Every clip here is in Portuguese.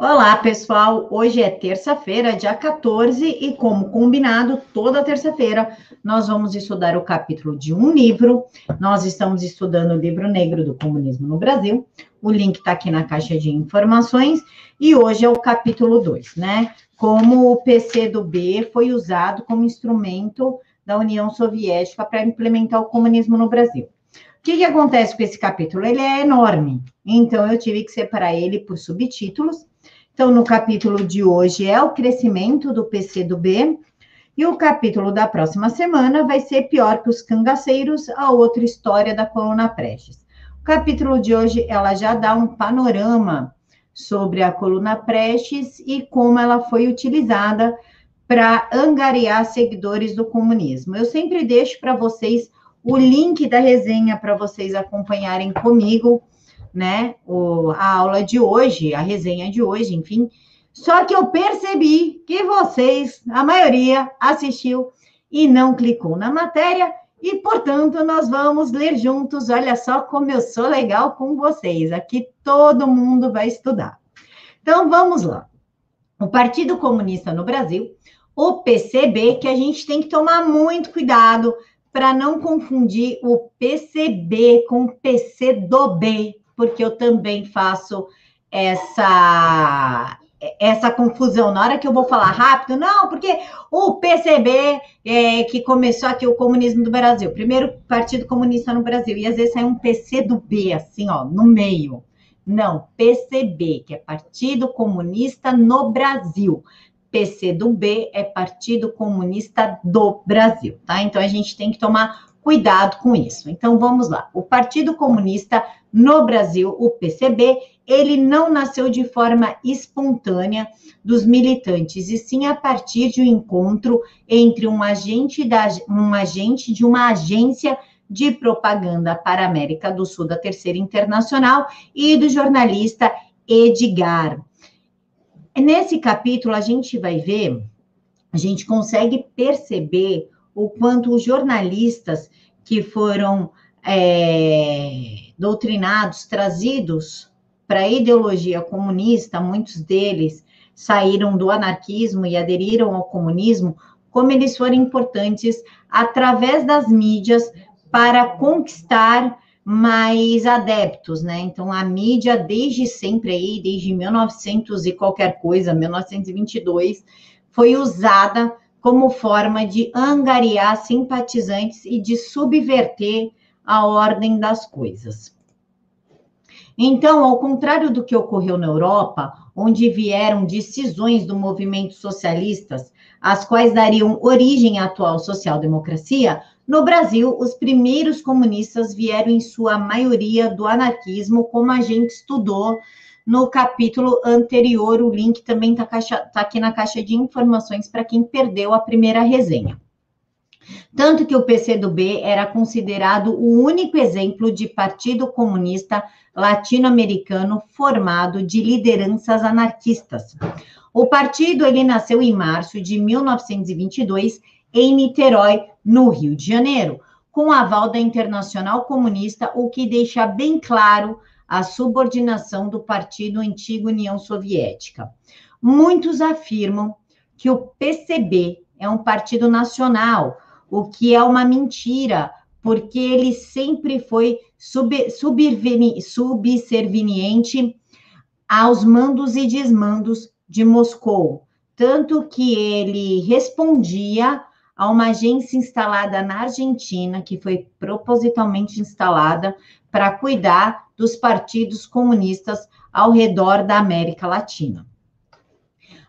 Olá, pessoal. Hoje é terça-feira, dia 14, e como combinado, toda terça-feira nós vamos estudar o capítulo de um livro. Nós estamos estudando o livro negro do comunismo no Brasil. O link está aqui na caixa de informações. E hoje é o capítulo 2, né? Como o PC do B foi usado como instrumento da União Soviética para implementar o comunismo no Brasil. O que, que acontece com esse capítulo? Ele é enorme, então eu tive que separar ele por subtítulos então, no capítulo de hoje é o crescimento do PC do B, e o capítulo da próxima semana vai ser pior que os cangaceiros, a outra história da coluna Prestes. O capítulo de hoje ela já dá um panorama sobre a coluna Prestes e como ela foi utilizada para angariar seguidores do comunismo. Eu sempre deixo para vocês o link da resenha para vocês acompanharem comigo né, o, a aula de hoje, a resenha de hoje, enfim. Só que eu percebi que vocês, a maioria, assistiu e não clicou na matéria, e, portanto, nós vamos ler juntos. Olha só como eu sou legal com vocês. Aqui todo mundo vai estudar. Então, vamos lá. O Partido Comunista no Brasil, o PCB, que a gente tem que tomar muito cuidado para não confundir o PCB com o PC do B, porque eu também faço essa essa confusão. Na hora que eu vou falar rápido, não, porque o PCB, é, que começou aqui o comunismo do Brasil, primeiro Partido Comunista no Brasil, e às vezes sai um PC do B, assim, ó, no meio. Não, PCB, que é Partido Comunista no Brasil. PC do B é Partido Comunista do Brasil, tá? Então a gente tem que tomar cuidado com isso. Então vamos lá. O Partido Comunista no Brasil, o PCB, ele não nasceu de forma espontânea dos militantes, e sim a partir de um encontro entre um agente, da, um agente de uma agência de propaganda para a América do Sul da Terceira Internacional e do jornalista Edgar. Nesse capítulo, a gente vai ver, a gente consegue perceber o quanto os jornalistas que foram é, doutrinados, trazidos para a ideologia comunista, muitos deles saíram do anarquismo e aderiram ao comunismo, como eles foram importantes através das mídias para conquistar mais adeptos, né? Então a mídia desde sempre aí, desde 1900 e qualquer coisa, 1922, foi usada como forma de angariar simpatizantes e de subverter a ordem das coisas. Então, ao contrário do que ocorreu na Europa, onde vieram decisões do movimento socialistas, as quais dariam origem à atual social-democracia, no Brasil, os primeiros comunistas vieram, em sua maioria, do anarquismo, como a gente estudou no capítulo anterior. O link também está tá aqui na caixa de informações para quem perdeu a primeira resenha. Tanto que o PCdoB era considerado o único exemplo de partido comunista latino-americano formado de lideranças anarquistas. O partido ele nasceu em março de 1922 em Niterói, no Rio de Janeiro, com aval da Internacional Comunista, o que deixa bem claro a subordinação do partido antigo União Soviética. Muitos afirmam que o PCB é um partido nacional, o que é uma mentira, porque ele sempre foi sub, subserviente aos mandos e desmandos de Moscou, tanto que ele respondia a uma agência instalada na Argentina, que foi propositalmente instalada para cuidar dos partidos comunistas ao redor da América Latina.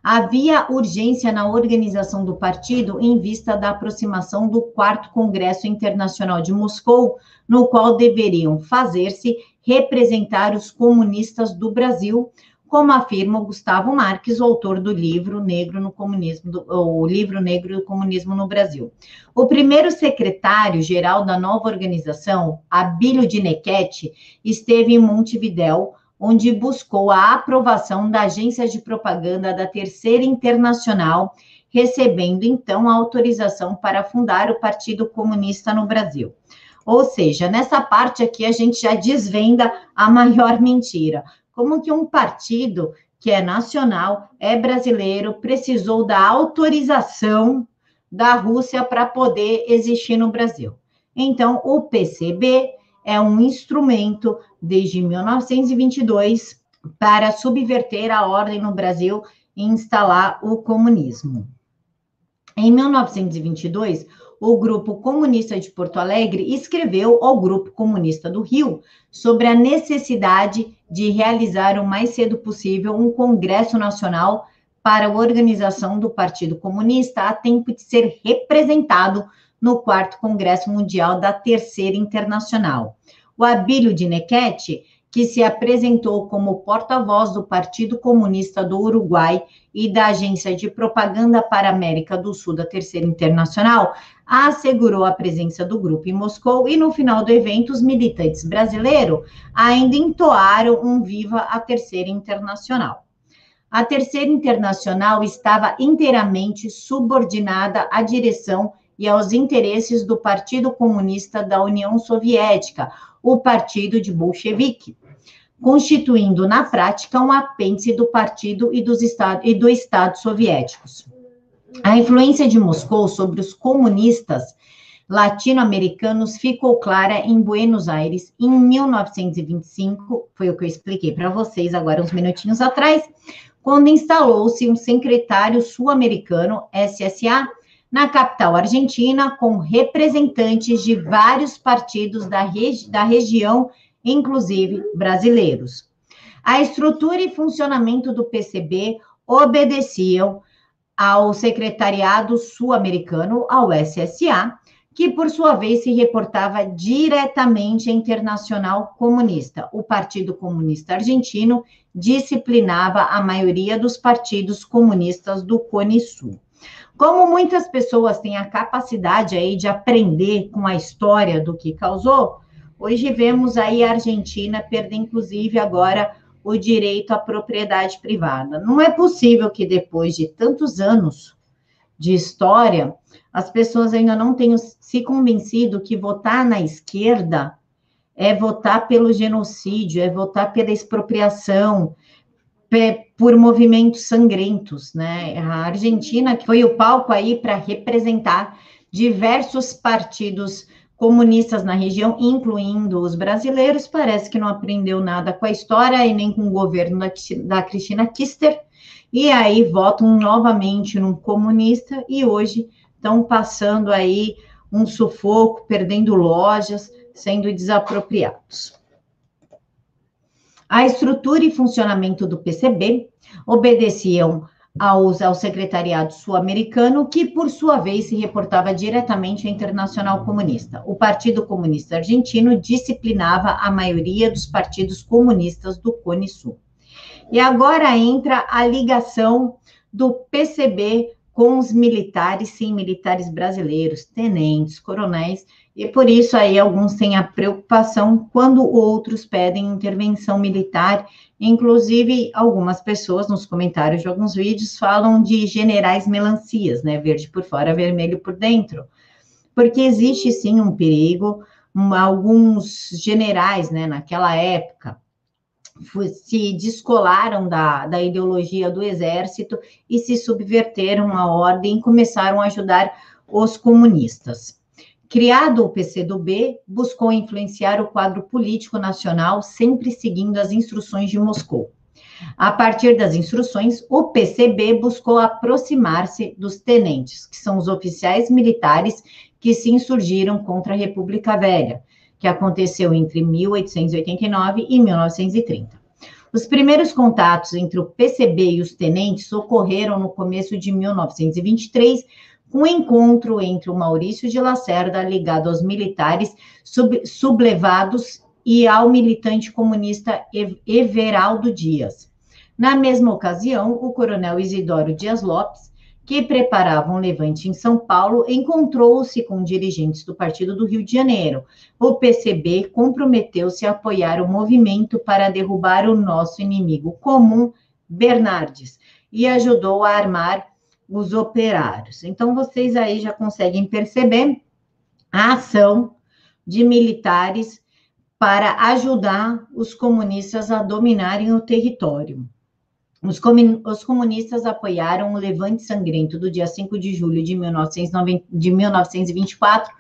Havia urgência na organização do partido em vista da aproximação do quarto Congresso Internacional de Moscou, no qual deveriam fazer-se representar os comunistas do Brasil, como afirma Gustavo Marques, o autor do livro Negro no Comunismo, do, o livro Negro do Comunismo no Brasil. O primeiro secretário-geral da nova organização, Abílio de Nequete, esteve em Montevidéu, onde buscou a aprovação da agência de propaganda da Terceira Internacional, recebendo então a autorização para fundar o Partido Comunista no Brasil. Ou seja, nessa parte aqui a gente já desvenda a maior mentira como que um partido que é nacional, é brasileiro, precisou da autorização da Rússia para poder existir no Brasil. Então, o PCB é um instrumento desde 1922 para subverter a ordem no Brasil e instalar o comunismo. Em 1922, o Grupo Comunista de Porto Alegre escreveu ao Grupo Comunista do Rio sobre a necessidade de realizar o mais cedo possível um Congresso Nacional para a organização do Partido Comunista a tempo de ser representado no quarto Congresso Mundial da Terceira Internacional. O Abílio de Nequete que se apresentou como porta-voz do Partido Comunista do Uruguai e da Agência de Propaganda para a América do Sul da Terceira Internacional, assegurou a presença do grupo em Moscou e no final do evento os militantes brasileiros ainda entoaram um viva a Terceira Internacional. A Terceira Internacional estava inteiramente subordinada à direção e aos interesses do Partido Comunista da União Soviética, o Partido de Bolchevique, constituindo na prática um apêndice do partido e, dos estados, e do Estado soviéticos. A influência de Moscou sobre os comunistas latino-americanos ficou clara em Buenos Aires em 1925, foi o que eu expliquei para vocês agora uns minutinhos atrás, quando instalou-se um secretário sul-americano, SSA, na capital argentina, com representantes de vários partidos da, regi da região, inclusive brasileiros. A estrutura e funcionamento do PCB obedeciam ao Secretariado Sul-Americano, ao SSA, que por sua vez se reportava diretamente à Internacional Comunista. O Partido Comunista Argentino disciplinava a maioria dos partidos comunistas do Cone Sul. Como muitas pessoas têm a capacidade aí de aprender com a história do que causou, hoje vemos aí a Argentina perder, inclusive, agora o direito à propriedade privada. Não é possível que depois de tantos anos de história, as pessoas ainda não tenham se convencido que votar na esquerda é votar pelo genocídio, é votar pela expropriação, por movimentos sangrentos, né? A Argentina que foi o palco aí para representar diversos partidos comunistas na região, incluindo os brasileiros, parece que não aprendeu nada com a história e nem com o governo da, Cristina Kister, e aí votam novamente num comunista e hoje estão passando aí um sufoco, perdendo lojas, sendo desapropriados. A estrutura e funcionamento do PCB obedeciam aos, ao Secretariado Sul-Americano, que, por sua vez, se reportava diretamente à Internacional Comunista. O Partido Comunista Argentino disciplinava a maioria dos partidos comunistas do Cone Sul. E agora entra a ligação do PCB com os militares, sim, militares brasileiros, tenentes, coronéis, e por isso aí alguns têm a preocupação quando outros pedem intervenção militar. Inclusive, algumas pessoas nos comentários de alguns vídeos falam de generais melancias, né? Verde por fora, vermelho por dentro. Porque existe sim um perigo, um, alguns generais, né, naquela época, se descolaram da, da ideologia do exército e se subverteram a ordem e começaram a ajudar os comunistas. Criado o PCdoB, buscou influenciar o quadro político nacional, sempre seguindo as instruções de Moscou. A partir das instruções, o PCB buscou aproximar-se dos tenentes, que são os oficiais militares que se insurgiram contra a República Velha, que aconteceu entre 1889 e 1930. Os primeiros contatos entre o PCB e os tenentes ocorreram no começo de 1923, um encontro entre o Maurício de Lacerda, ligado aos militares sub, sublevados, e ao militante comunista Everaldo Dias. Na mesma ocasião, o coronel Isidoro Dias Lopes, que preparava um levante em São Paulo, encontrou-se com dirigentes do Partido do Rio de Janeiro. O PCB comprometeu-se a apoiar o movimento para derrubar o nosso inimigo comum, Bernardes, e ajudou a armar os operários. Então, vocês aí já conseguem perceber a ação de militares para ajudar os comunistas a dominarem o território. Os, comunistas apoiaram o levante sangrento do dia 5 de julho de, 1990, de 1924,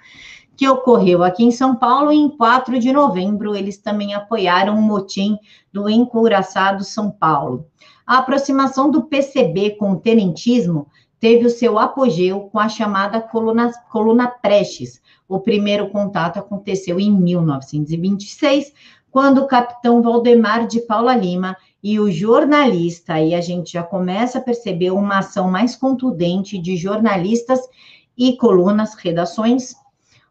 que ocorreu aqui em São Paulo, e em 4 de novembro eles também apoiaram o motim do encouraçado São Paulo. A aproximação do PCB com o tenentismo teve o seu apogeu com a chamada coluna, coluna Prestes. O primeiro contato aconteceu em 1926, quando o capitão Valdemar de Paula Lima e o jornalista, aí a gente já começa a perceber uma ação mais contundente de jornalistas e colunas, redações,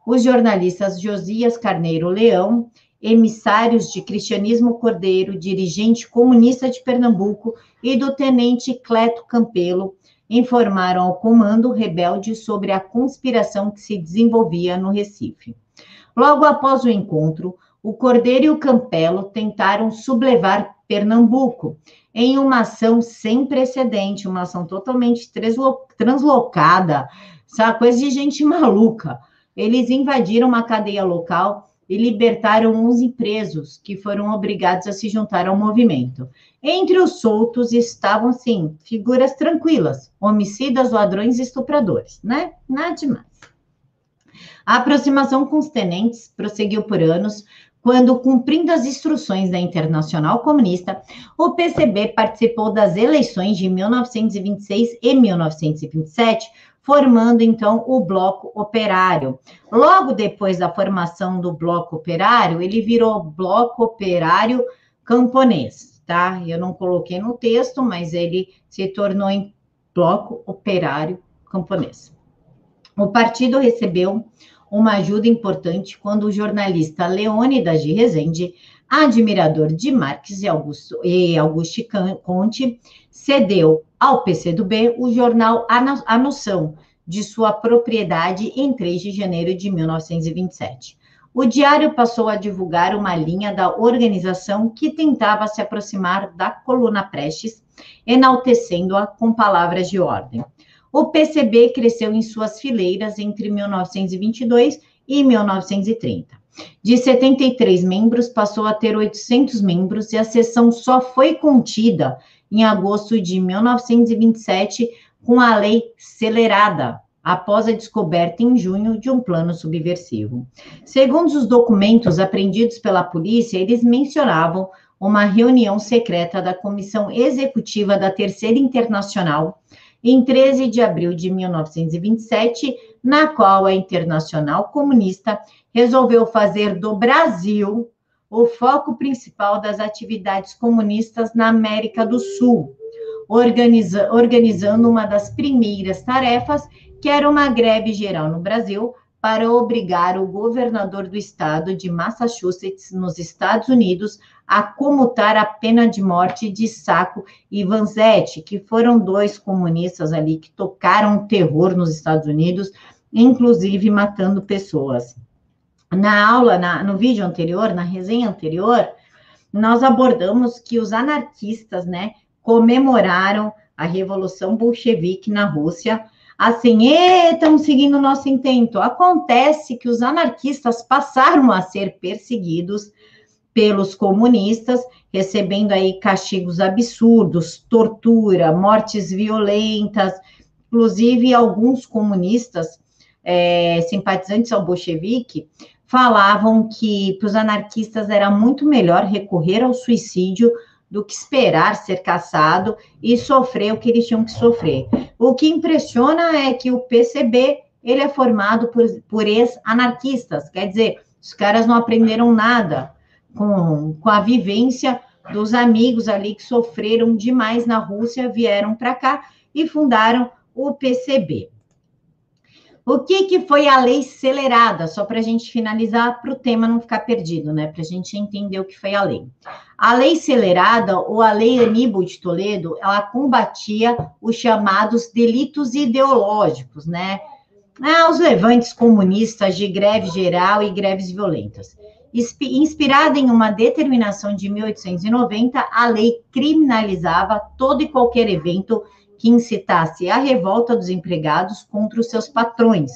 os jornalistas Josias Carneiro Leão, emissários de Cristianismo Cordeiro, dirigente comunista de Pernambuco, e do tenente Cleto Campelo, informaram ao comando rebelde sobre a conspiração que se desenvolvia no Recife. Logo após o encontro, o Cordeiro e o Campelo tentaram sublevar Pernambuco em uma ação sem precedente, uma ação totalmente translocada, sabe? coisa de gente maluca. Eles invadiram uma cadeia local e libertaram 11 presos que foram obrigados a se juntar ao movimento. Entre os soltos estavam, sim, figuras tranquilas, homicidas, ladrões e estupradores, né? Nada demais. A aproximação com os tenentes prosseguiu por anos, quando, cumprindo as instruções da Internacional Comunista, o PCB participou das eleições de 1926 e 1927, formando então o Bloco Operário. Logo depois da formação do Bloco Operário, ele virou Bloco Operário Camponês, tá? Eu não coloquei no texto, mas ele se tornou em Bloco Operário Camponês. O partido recebeu uma ajuda importante quando o jornalista Leônidas de Rezende, admirador de Marx e Augusto, e Auguste Conte, cedeu ao PCdoB o jornal A Noção, de sua propriedade em 3 de janeiro de 1927. O diário passou a divulgar uma linha da organização que tentava se aproximar da coluna Prestes, enaltecendo-a com palavras de ordem. O PCB cresceu em suas fileiras entre 1922 e 1930. De 73 membros, passou a ter 800 membros e a sessão só foi contida em agosto de 1927 com a lei acelerada, após a descoberta em junho de um plano subversivo. Segundo os documentos apreendidos pela polícia, eles mencionavam uma reunião secreta da Comissão Executiva da Terceira Internacional em 13 de abril de 1927, na qual a Internacional Comunista resolveu fazer do Brasil o foco principal das atividades comunistas na América do Sul, organiza, organizando uma das primeiras tarefas, que era uma greve geral no Brasil, para obrigar o governador do estado de Massachusetts, nos Estados Unidos, a comutar a pena de morte de Sacco e Vanzetti, que foram dois comunistas ali que tocaram terror nos Estados Unidos, inclusive matando pessoas. Na aula, na, no vídeo anterior, na resenha anterior, nós abordamos que os anarquistas, né, comemoraram a Revolução Bolchevique na Rússia, assim, estão seguindo o nosso intento. Acontece que os anarquistas passaram a ser perseguidos pelos comunistas, recebendo aí castigos absurdos, tortura, mortes violentas, inclusive alguns comunistas é, simpatizantes ao bolchevique falavam que para os anarquistas era muito melhor recorrer ao suicídio do que esperar ser caçado e sofrer o que eles tinham que sofrer. O que impressiona é que o PCB ele é formado por, por ex-anarquistas, quer dizer, os caras não aprenderam nada com, com a vivência dos amigos ali que sofreram demais na Rússia, vieram para cá e fundaram o PCB. O que, que foi a lei acelerada? Só para a gente finalizar, para o tema não ficar perdido, né? Para a gente entender o que foi a lei. A lei acelerada, ou a lei Aníbal de Toledo, ela combatia os chamados delitos ideológicos, né? Ah, os levantes comunistas de greve geral e greves violentas. Inspirada em uma determinação de 1890, a lei criminalizava todo e qualquer evento que incitasse a revolta dos empregados contra os seus patrões.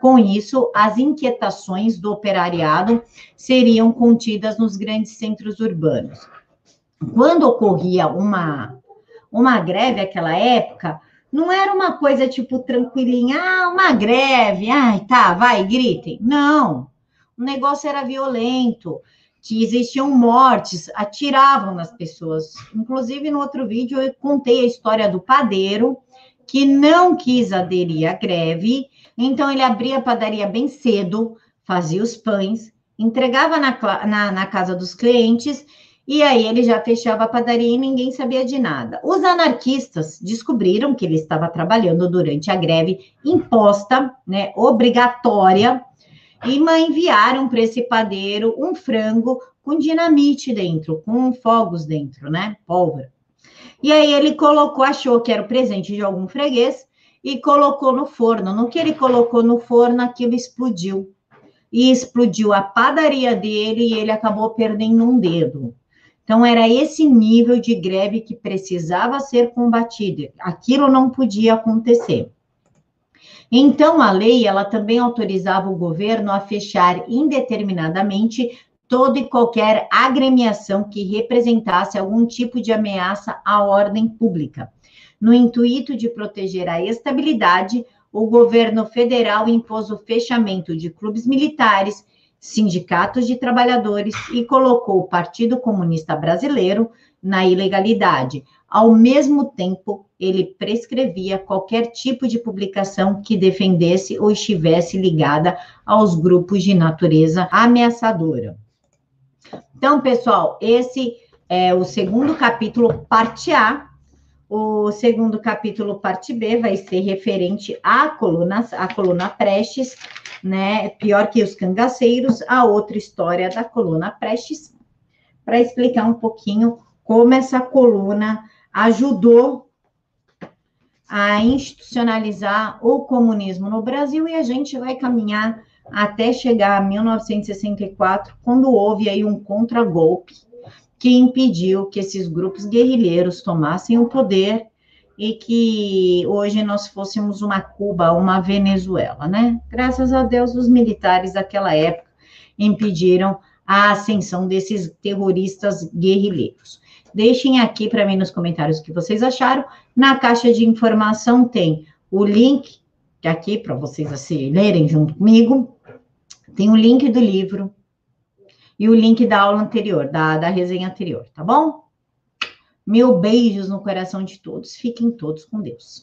Com isso, as inquietações do operariado seriam contidas nos grandes centros urbanos. Quando ocorria uma, uma greve naquela época não era uma coisa tipo tranquilinha, ah, uma greve, ai, tá, vai, gritem. Não, o negócio era violento, que existiam mortes, atiravam nas pessoas. Inclusive, no outro vídeo, eu contei a história do padeiro, que não quis aderir à greve, então ele abria a padaria bem cedo, fazia os pães, entregava na, na, na casa dos clientes e aí ele já fechava a padaria e ninguém sabia de nada. Os anarquistas descobriram que ele estava trabalhando durante a greve imposta, né, obrigatória, e enviaram para esse padeiro um frango com dinamite dentro, com fogos dentro, né, pólvora. E aí ele colocou, achou que era o presente de algum freguês e colocou no forno. No que ele colocou no forno, aquilo explodiu. E explodiu a padaria dele e ele acabou perdendo um dedo. Então, era esse nível de greve que precisava ser combatido. Aquilo não podia acontecer. Então, a lei, ela também autorizava o governo a fechar indeterminadamente toda e qualquer agremiação que representasse algum tipo de ameaça à ordem pública. No intuito de proteger a estabilidade, o governo federal impôs o fechamento de clubes militares, sindicatos de trabalhadores e colocou o Partido Comunista Brasileiro na ilegalidade. Ao mesmo tempo, ele prescrevia qualquer tipo de publicação que defendesse ou estivesse ligada aos grupos de natureza ameaçadora. Então, pessoal, esse é o segundo capítulo, parte A. O segundo capítulo, parte B, vai ser referente à coluna, à coluna Prestes, né? Pior que os cangaceiros, a outra história da coluna Prestes, para explicar um pouquinho como essa coluna ajudou a institucionalizar o comunismo no Brasil e a gente vai caminhar até chegar a 1964, quando houve aí um contragolpe que impediu que esses grupos guerrilheiros tomassem o poder e que hoje nós fôssemos uma Cuba, uma Venezuela, né? Graças a Deus, os militares daquela época impediram a ascensão desses terroristas guerrilheiros. Deixem aqui para mim nos comentários o que vocês acharam. Na caixa de informação tem o link, é aqui para vocês assim, lerem junto comigo, tem o link do livro e o link da aula anterior, da, da resenha anterior, tá bom? Mil beijos no coração de todos. Fiquem todos com Deus.